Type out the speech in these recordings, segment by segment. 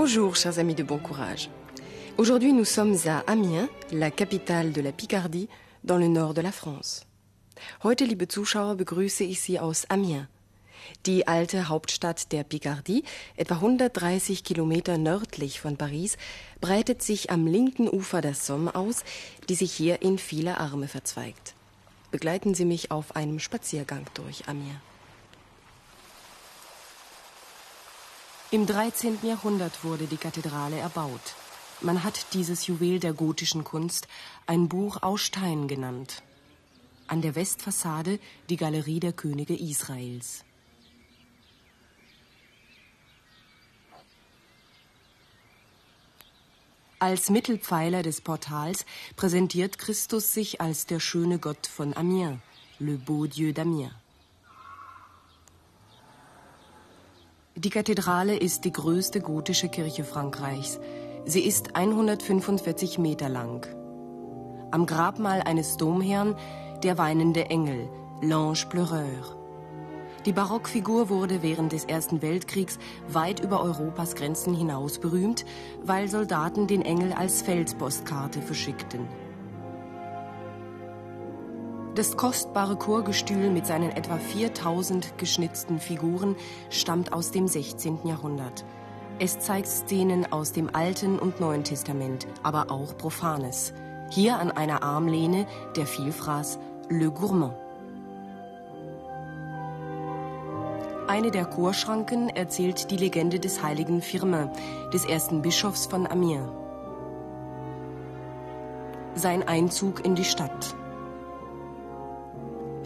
Bonjour, chers amis de bon courage. Aujourd'hui, nous sommes à Amiens, la capitale de la Picardie, dans le nord de la France. Heute, liebe Zuschauer, begrüße ich Sie aus Amiens. Die alte Hauptstadt der Picardie, etwa 130 Kilometer nördlich von Paris, breitet sich am linken Ufer der Somme aus, die sich hier in viele Arme verzweigt. Begleiten Sie mich auf einem Spaziergang durch Amiens. Im 13. Jahrhundert wurde die Kathedrale erbaut. Man hat dieses Juwel der gotischen Kunst ein Buch aus Stein genannt. An der Westfassade die Galerie der Könige Israels. Als Mittelpfeiler des Portals präsentiert Christus sich als der schöne Gott von Amiens, le beau Dieu d'Amiens. Die Kathedrale ist die größte gotische Kirche Frankreichs. Sie ist 145 Meter lang. Am Grabmal eines Domherrn der weinende Engel, l'Ange Pleureur. Die Barockfigur wurde während des Ersten Weltkriegs weit über Europas Grenzen hinaus berühmt, weil Soldaten den Engel als Feldpostkarte verschickten. Das kostbare Chorgestühl mit seinen etwa 4000 geschnitzten Figuren stammt aus dem 16. Jahrhundert. Es zeigt Szenen aus dem Alten und Neuen Testament, aber auch Profanes. Hier an einer Armlehne der Vielfraß Le Gourmand. Eine der Chorschranken erzählt die Legende des heiligen Firmin, des ersten Bischofs von Amiens. Sein Einzug in die Stadt.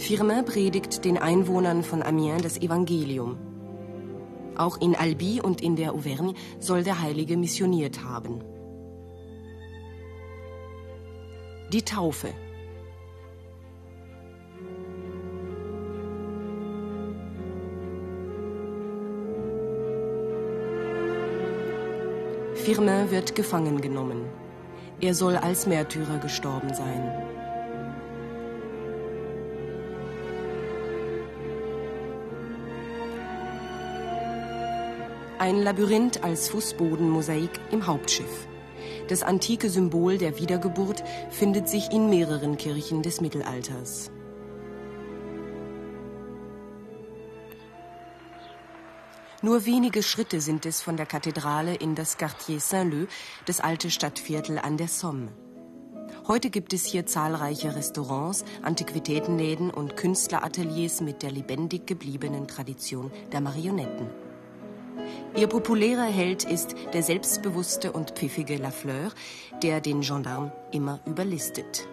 Firmin predigt den Einwohnern von Amiens das Evangelium. Auch in Albi und in der Auvergne soll der Heilige missioniert haben. Die Taufe. Firmin wird gefangen genommen. Er soll als Märtyrer gestorben sein. Ein Labyrinth als Fußbodenmosaik im Hauptschiff. Das antike Symbol der Wiedergeburt findet sich in mehreren Kirchen des Mittelalters. Nur wenige Schritte sind es von der Kathedrale in das Quartier Saint-Leu, das alte Stadtviertel an der Somme. Heute gibt es hier zahlreiche Restaurants, Antiquitätenläden und Künstlerateliers mit der lebendig gebliebenen Tradition der Marionetten. Ihr populärer Held ist der selbstbewusste und pfiffige Lafleur, der den Gendarm immer überlistet.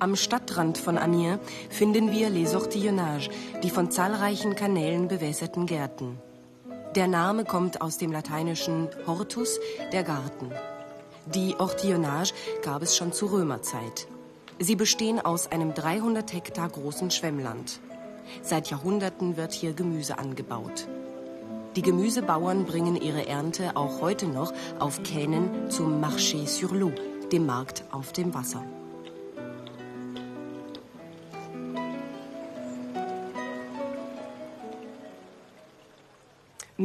Am Stadtrand von Amiens finden wir Les Ortillonnages, die von zahlreichen Kanälen bewässerten Gärten. Der Name kommt aus dem lateinischen Hortus, der Garten. Die Ortillonnage gab es schon zur Römerzeit. Sie bestehen aus einem 300 Hektar großen Schwemmland. Seit Jahrhunderten wird hier Gemüse angebaut. Die Gemüsebauern bringen ihre Ernte auch heute noch auf Kähnen zum Marché sur l'eau, dem Markt auf dem Wasser.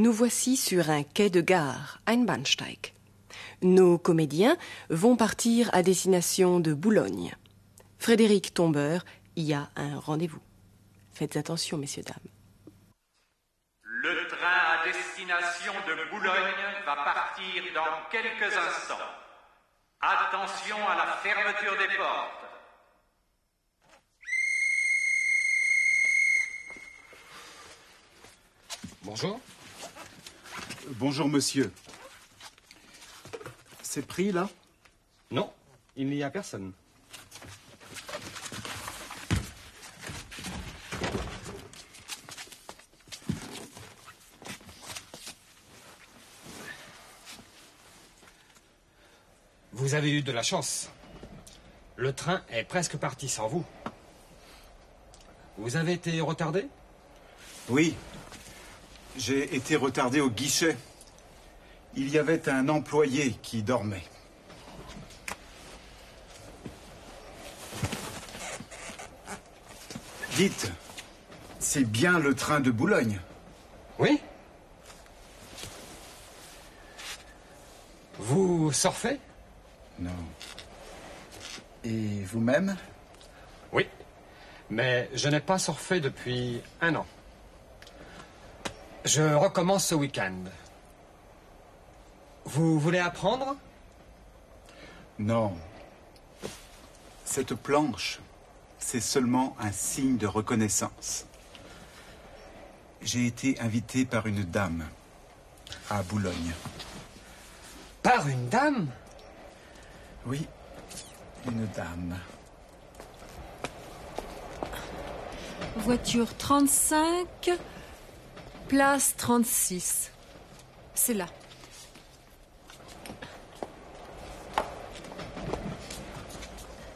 Nous voici sur un quai de gare, ein Bahnsteig. Nos comédiens vont partir à destination de Boulogne. Frédéric Tombeur y a un rendez-vous. Faites attention, messieurs, dames. Le train à destination de Boulogne va partir dans quelques instants. Attention à la fermeture des portes. Bonjour. Bonjour monsieur. C'est pris là Non, il n'y a personne. Vous avez eu de la chance. Le train est presque parti sans vous. Vous avez été retardé? Oui. J'ai été retardé au guichet. Il y avait un employé qui dormait. Dites, c'est bien le train de Boulogne Oui Vous surfez? Non. Et vous-même? Oui. Mais je n'ai pas surfé depuis un an. Je recommence ce week-end. Vous voulez apprendre? Non. Cette planche, c'est seulement un signe de reconnaissance. J'ai été invité par une dame à Boulogne. Par une dame? Oui, une dame. Voiture 35, place 36. C'est là.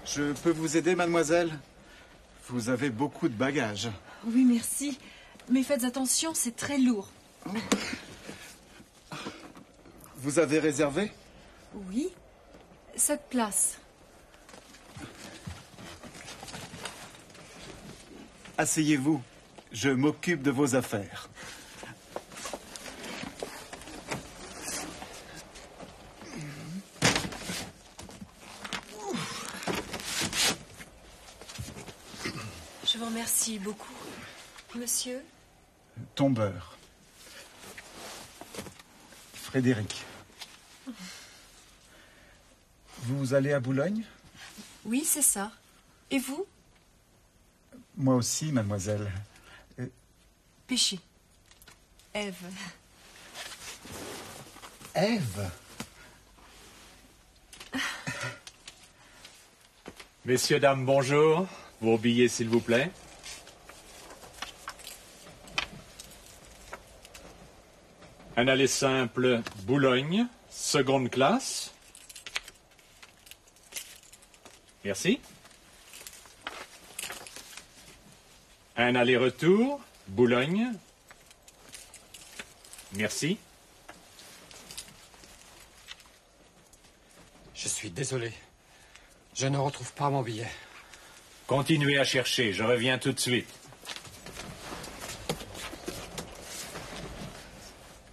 Je peux vous aider, mademoiselle? Vous avez beaucoup de bagages. Oui, merci. Mais faites attention, c'est très lourd. Vous avez réservé? Oui. Cette place. Asseyez-vous. Je m'occupe de vos affaires. Beaucoup. Monsieur Tombeur. Frédéric. Vous allez à Boulogne? Oui, c'est ça. Et vous? Moi aussi, mademoiselle. Péché. Ève. Ève? Messieurs, dames, bonjour. Vos billets, s'il vous plaît? Un aller simple Boulogne, seconde classe. Merci. Un aller-retour Boulogne. Merci. Je suis désolé. Je ne retrouve pas mon billet. Continuez à chercher, je reviens tout de suite.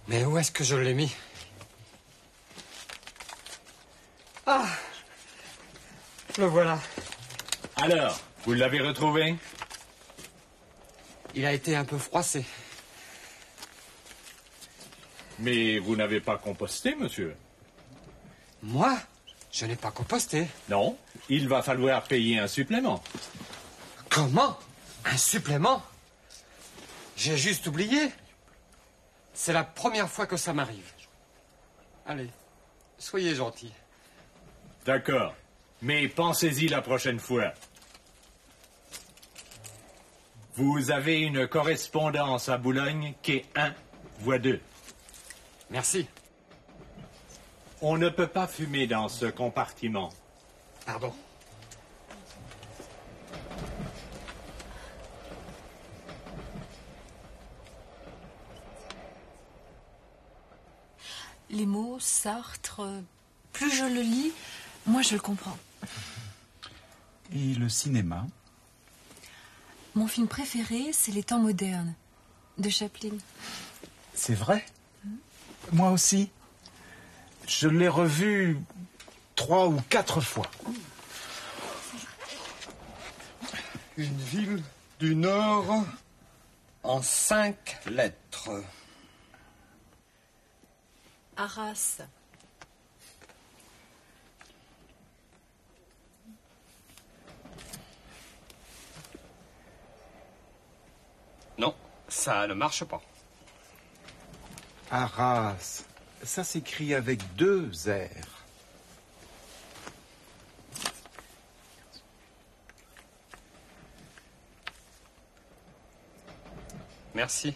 Mais où est-ce que je l'ai mis Ah Le voilà. Alors, vous l'avez retrouvé Il a été un peu froissé. Mais vous n'avez pas composté, monsieur. Moi Je n'ai pas composté. Non, il va falloir payer un supplément. Comment? Un supplément? J'ai juste oublié. C'est la première fois que ça m'arrive. Allez, soyez gentil. D'accord. Mais pensez-y la prochaine fois. Vous avez une correspondance à Boulogne qui est 1 voix 2. Merci. On ne peut pas fumer dans ce compartiment. Pardon. Les mots, Sartre, plus je le lis, moins je le comprends. Et le cinéma Mon film préféré, c'est Les temps modernes, de Chaplin. C'est vrai? Moi aussi. Je l'ai revu trois ou quatre fois. Une ville du Nord en cinq lettres. Arras. Non, ça ne marche pas. Arras. Ça s'écrit avec deux R. Merci.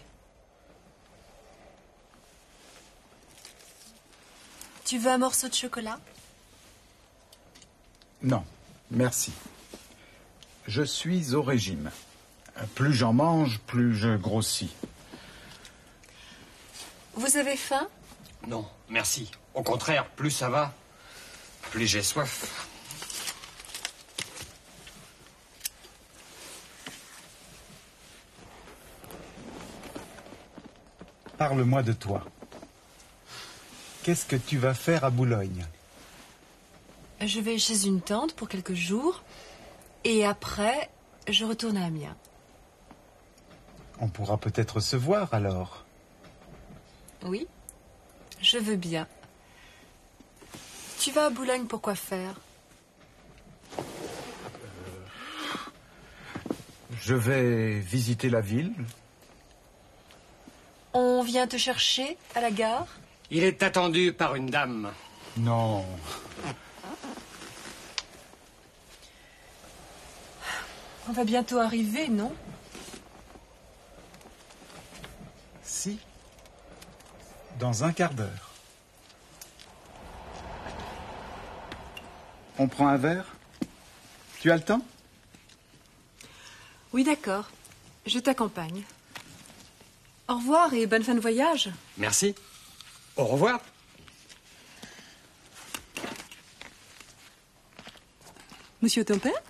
Tu veux un morceau de chocolat? Non, merci. Je suis au régime. Plus j'en mange, plus je grossis. Vous avez faim? Non, merci. Au contraire, plus ça va, plus j'ai soif. Parle-moi de toi. Qu'est-ce que tu vas faire à Boulogne Je vais chez une tante pour quelques jours. Et après, je retourne à Amiens. On pourra peut-être se voir alors. Oui, je veux bien. Tu vas à Boulogne pour quoi faire? Je vais visiter la ville. On vient te chercher à la gare? Il est attendu par une dame. Non. On va bientôt arriver, non? Si. Dans un quart d'heure. On prend un verre? Tu as le temps? Oui, d'accord. Je t'accompagne. Au revoir et bonne fin de voyage. Merci. Au revoir. Monsieur ton père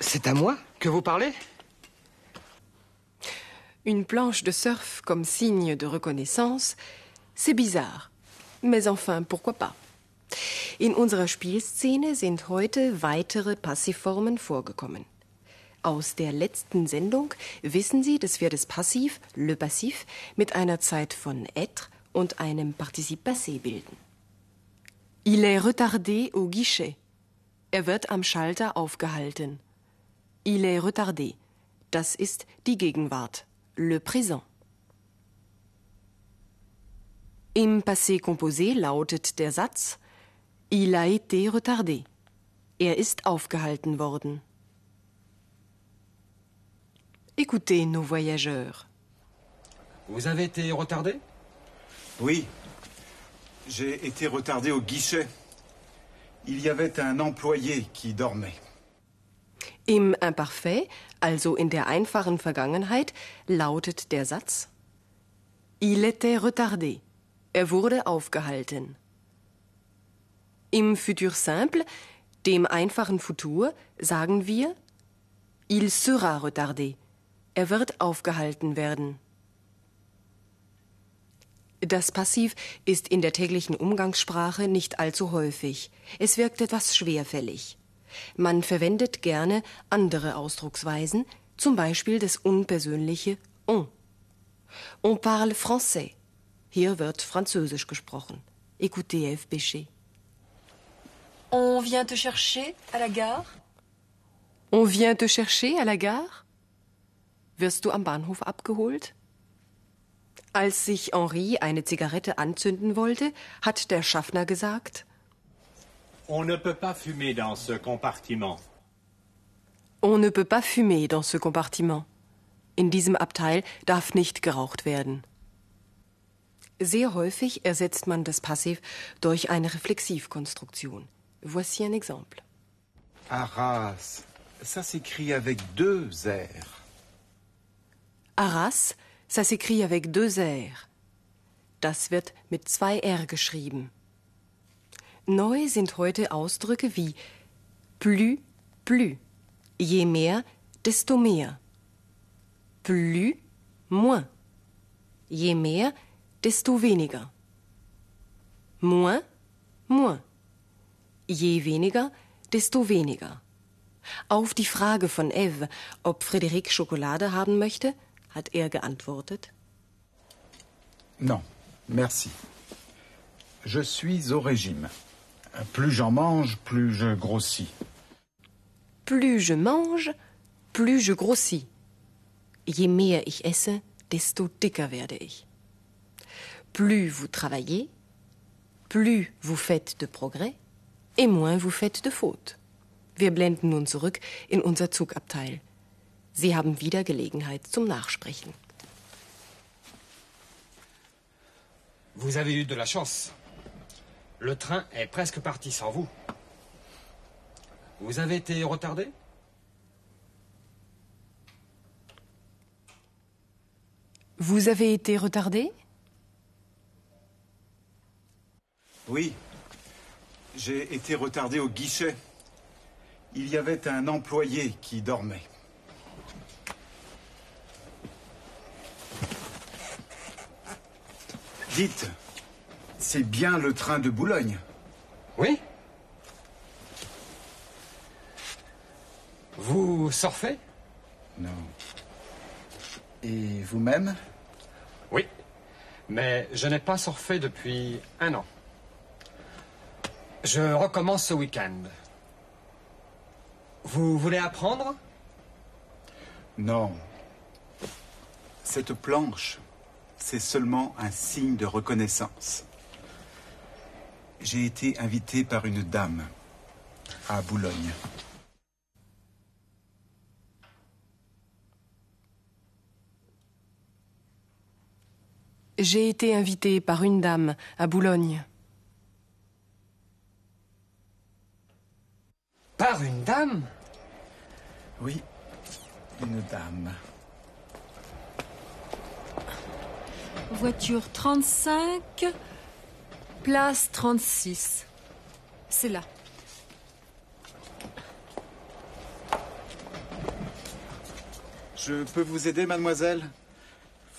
C'est à moi que vous parlez? Une planche de surf comme signe de reconnaissance, c'est bizarre. Mais enfin, pourquoi pas? In unserer Spielszene sind heute weitere Passivformen vorgekommen. Aus der letzten Sendung wissen Sie, dass wir das Passiv, le Passif, mit einer Zeit von être und einem Partizip passé bilden. Il est retardé au guichet. Er wird am Schalter aufgehalten. Il est retardé. Das ist die Gegenwart, le présent. Im Passé composé lautet der Satz Il a été retardé. Er ist aufgehalten worden. Écoutez nos voyageurs. Vous avez été retardé? Oui. J'ai été retardé au guichet. Il y avait un employé qui dormait. Im Imparfait, also in der einfachen Vergangenheit, lautet der Satz Il était retardé. Er wurde aufgehalten. Im Futur simple, dem einfachen Futur, sagen wir Il sera retardé. Er wird aufgehalten werden. Das Passiv ist in der täglichen Umgangssprache nicht allzu häufig. Es wirkt etwas schwerfällig. Man verwendet gerne andere Ausdrucksweisen, zum Beispiel das unpersönliche on. On parle français. Hier wird Französisch gesprochen. Écoutez F. Bécher. On vient te chercher à la gare On vient te chercher à la gare? Wirst du am Bahnhof abgeholt? Als sich Henri eine Zigarette anzünden wollte, hat der Schaffner gesagt, On ne peut pas fumer dans ce compartiment. On ne peut pas fumer dans ce compartiment. In diesem Abteil darf nicht geraucht werden. Sehr häufig ersetzt man das Passiv durch eine Reflexivkonstruktion. Voici un exemple. Arras. Ça s'écrit avec deux R. Arras, ça s'écrit avec deux R. Das wird mit zwei R geschrieben. Neu sind heute Ausdrücke wie plus, plus. Je mehr, desto mehr. Plus, moins. Je mehr, desto weniger. Moins, moins. Je weniger, desto weniger. Auf die Frage von Eve, ob Frédéric Schokolade haben möchte, hat er geantwortet. Non, merci. Je suis au régime. Plus j'en mange, plus je grossis. Plus je mange, plus je grossis. Je mehr ich esse, desto dicker werde ich. Plus vous travaillez, plus vous faites de progrès et moins vous faites de fautes. Wir blenden nun zurück in unser Zugabteil. Sie haben wieder Gelegenheit zum Nachsprechen. Vous avez eu de la chance. Le train est presque parti sans vous. Vous avez été retardé? Vous avez été retardé? Oui. J'ai été retardé au guichet. Il y avait un employé qui dormait. Dites, c'est bien le train de Boulogne Oui Vous surfez? Non. Et vous-même? Oui. Mais je n'ai pas surfé depuis un an. Je recommence ce week-end. Vous voulez apprendre? Non. Cette planche, c'est seulement un signe de reconnaissance. J'ai été invité par une dame à Boulogne. J'ai été invité par une dame à Boulogne. Par une dame? Oui, une dame. Voiture 35, place 36. C'est là. Je peux vous aider, mademoiselle?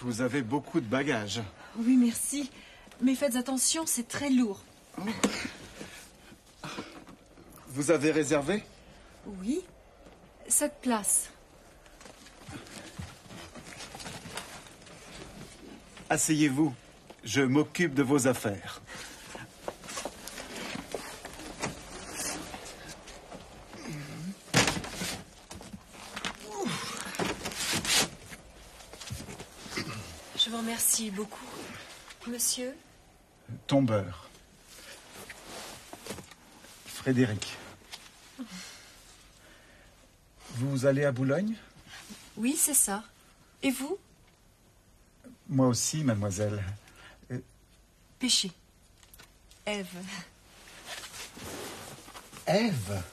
Vous avez beaucoup de bagages. Oui, merci. Mais faites attention, c'est très lourd. Vous avez réservé? Oui. Cette place. Asseyez-vous. Je m'occupe de vos affaires. Je vous remercie beaucoup. Monsieur Tombeur. Frédéric. Vous allez à Boulogne? Oui, c'est ça. Et vous? Moi aussi, mademoiselle. Pêchez. Ève. Ève?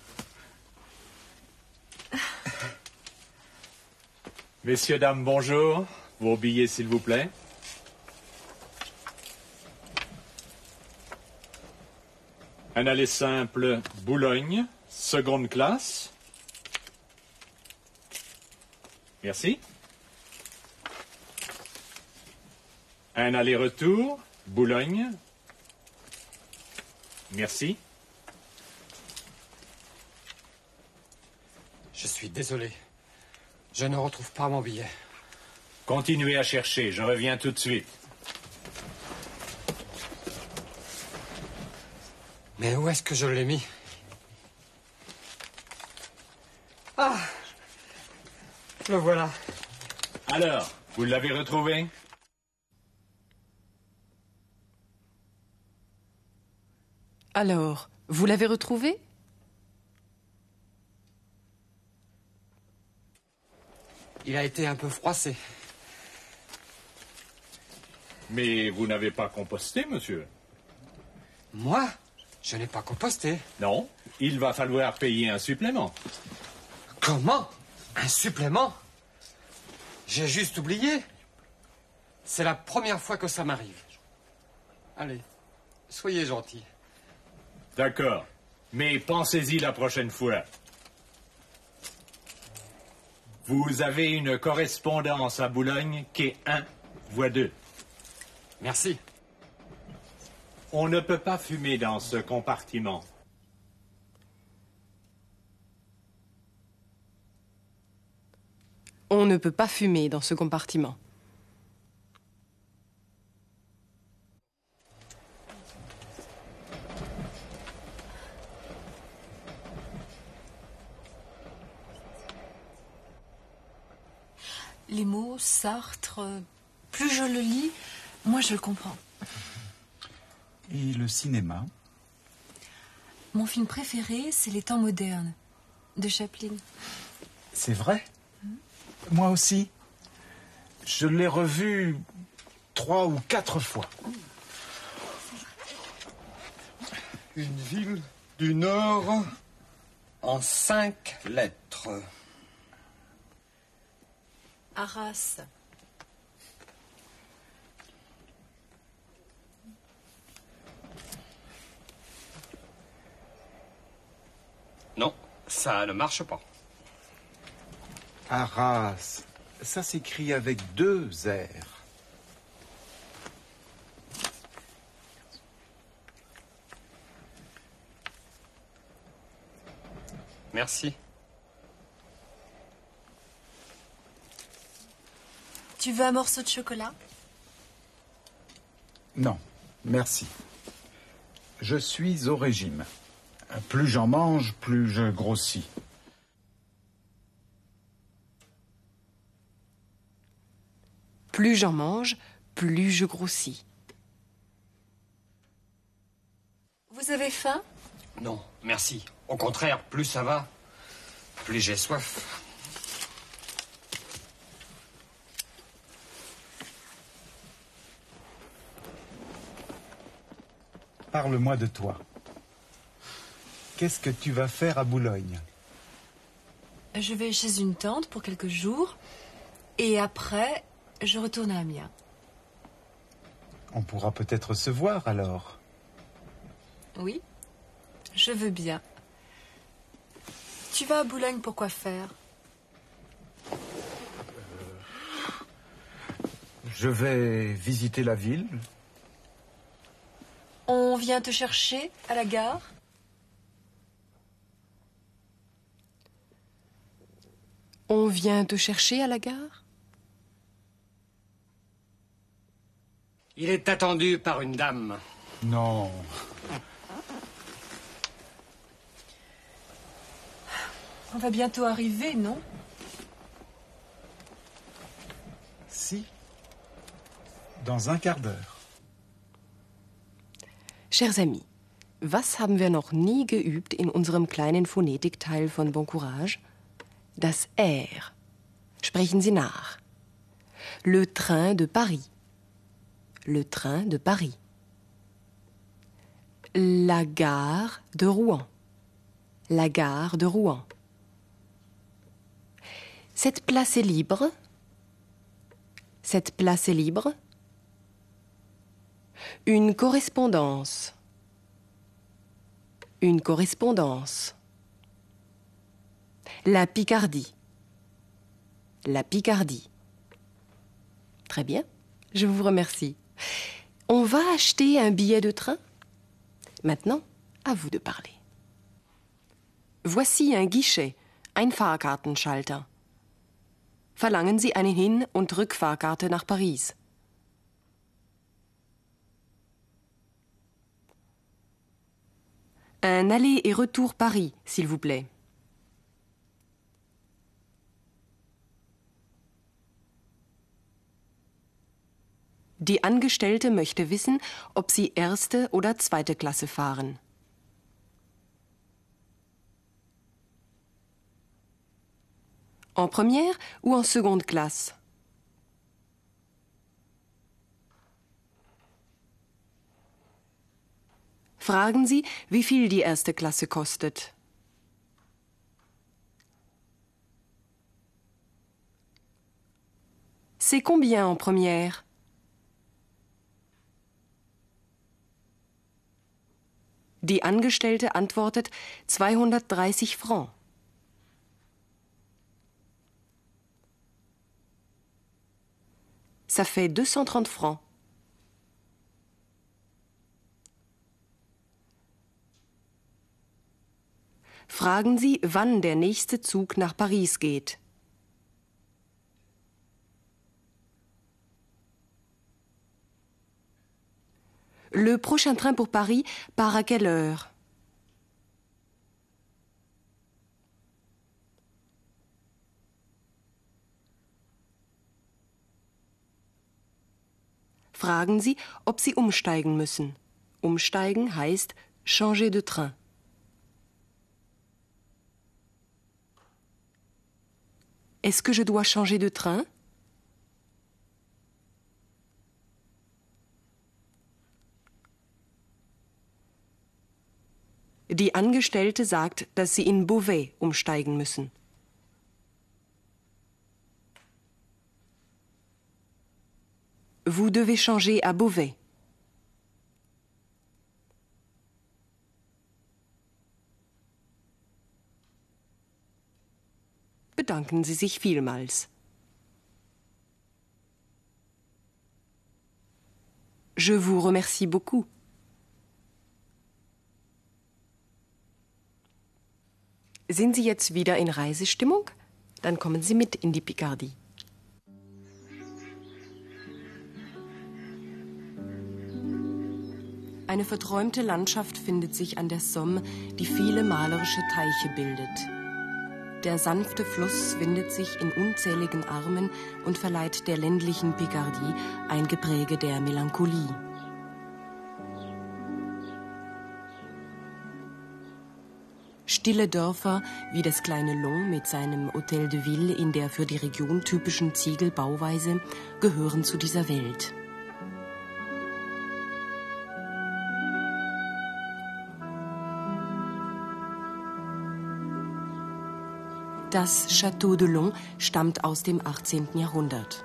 Messieurs, dames, bonjour. Vos billets, s'il vous plaît? Un aller simple Boulogne, seconde classe. Merci. Un aller-retour Boulogne. Merci. Je suis désolé. Je ne retrouve pas mon billet. Continuez à chercher, je reviens tout de suite. Mais où est-ce que je l'ai mis? Ah Le voilà. Alors, vous l'avez retrouvé? Alors, vous l'avez retrouvé Il a été un peu froissé. Mais vous n'avez pas composté, monsieur? Moi? Je n'ai pas composté. Non, il va falloir payer un supplément. Comment? Un supplément? J'ai juste oublié. C'est la première fois que ça m'arrive. Allez, soyez gentil. D'accord. Mais pensez-y la prochaine fois. Vous avez une correspondance à Boulogne qui est 1 voix 2. Merci. On ne peut pas fumer dans ce compartiment. On ne peut pas fumer dans ce compartiment. Les mots, Sartre, plus je le lis, moins je le comprends. Et le cinéma Mon film préféré, c'est Les temps modernes, de Chaplin. C'est vrai? Moi aussi. Je l'ai revu trois ou quatre fois. Une ville du Nord en cinq lettres. Arras. Non, ça ne marche pas. Arras, ça s'écrit avec deux R. Merci. Tu veux un morceau de chocolat? Non, merci. Je suis au régime. Plus j'en mange, plus je grossis. Plus j'en mange, plus je grossis. Vous avez faim? Non, merci. Au contraire, plus ça va, plus j'ai soif. Parle-moi de toi. Qu'est-ce que tu vas faire à Boulogne? Je vais chez une tante pour quelques jours. Et après, je retourne à Amiens. On pourra peut-être se voir alors. Oui, je veux bien. Tu vas à Boulogne pour quoi faire? Je vais visiter la ville. On vient te chercher à la gare On vient te chercher à la gare Il est attendu par une dame. Non. On va bientôt arriver, non? Si. Dans un quart d'heure. Chers amis, was haben wir noch nie geübt in unserem kleinen Phonetikteil von Bon Courage? Das R. Sprechen Sie nach. Le train de Paris. Le train de Paris. La gare de Rouen. La gare de Rouen. Cette place est libre. Cette place est libre. Une correspondance. Une correspondance. La Picardie. La Picardie. Très bien, je vous remercie. On va acheter un billet de train? Maintenant, à vous de parler. Voici un guichet, ein Fahrkartenschalter. Verlangen Sie eine Hin- und Rückfahrkarte nach Paris. Un aller et retour Paris, s'il vous plaît. Die Angestellte möchte wissen, ob Sie erste oder zweite Klasse fahren. En première ou en seconde classe? Fragen Sie, wie viel die erste Klasse kostet. C'est combien en première Die Angestellte antwortet 230 Francs. Ça fait 230 francs. Fragen Sie, wann der nächste Zug nach Paris geht. Le prochain train pour Paris part à quelle heure Fragen Sie, ob Sie umsteigen müssen. Umsteigen heißt changer de train. Est-ce que je dois changer de train? Die Angestellte sagt, dass Sie in Beauvais umsteigen müssen. Vous devez changer à Beauvais. Bedanken Sie sich vielmals. Je vous remercie beaucoup. Sind Sie jetzt wieder in Reisestimmung? Dann kommen Sie mit in die Picardie. Eine verträumte Landschaft findet sich an der Somme, die viele malerische Teiche bildet. Der sanfte Fluss windet sich in unzähligen Armen und verleiht der ländlichen Picardie ein Gepräge der Melancholie. Stille Dörfer wie das kleine Long mit seinem Hotel de Ville in der für die Region typischen Ziegelbauweise gehören zu dieser Welt. Das Château de Long stammt aus dem 18. Jahrhundert.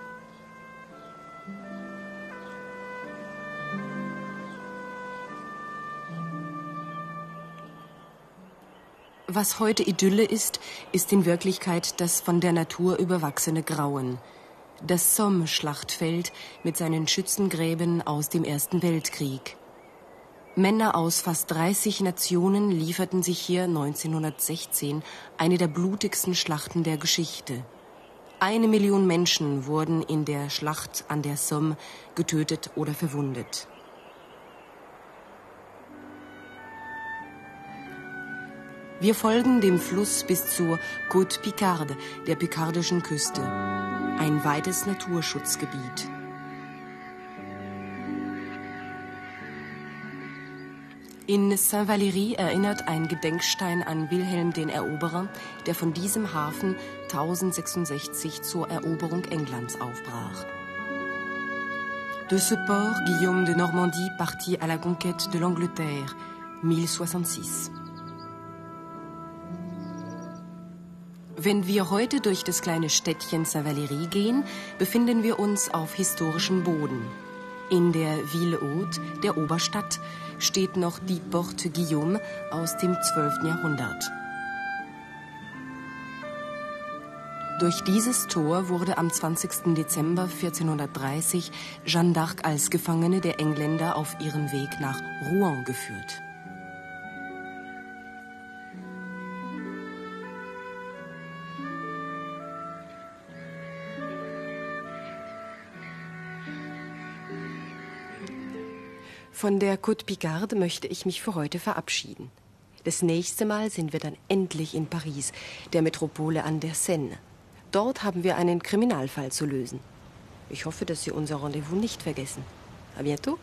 Was heute Idylle ist, ist in Wirklichkeit das von der Natur überwachsene Grauen. Das Somme-Schlachtfeld mit seinen Schützengräben aus dem Ersten Weltkrieg. Männer aus fast 30 Nationen lieferten sich hier 1916 eine der blutigsten Schlachten der Geschichte. Eine Million Menschen wurden in der Schlacht an der Somme getötet oder verwundet. Wir folgen dem Fluss bis zur Côte Picarde, der pikardischen Küste. Ein weites Naturschutzgebiet. In Saint-Valéry erinnert ein Gedenkstein an Wilhelm den Eroberer, der von diesem Hafen 1066 zur Eroberung Englands aufbrach. De ce port, Guillaume de Normandie partit à la conquête de l'Angleterre, 1066. Wenn wir heute durch das kleine Städtchen Saint-Valéry gehen, befinden wir uns auf historischem Boden. In der Ville Haute, der Oberstadt, steht noch die Porte Guillaume aus dem 12. Jahrhundert. Durch dieses Tor wurde am 20. Dezember 1430 Jeanne d'Arc als Gefangene der Engländer auf ihrem Weg nach Rouen geführt. Von der Côte Picarde möchte ich mich für heute verabschieden. Das nächste Mal sind wir dann endlich in Paris, der Metropole an der Seine. Dort haben wir einen Kriminalfall zu lösen. Ich hoffe, dass Sie unser Rendezvous nicht vergessen. A bientôt.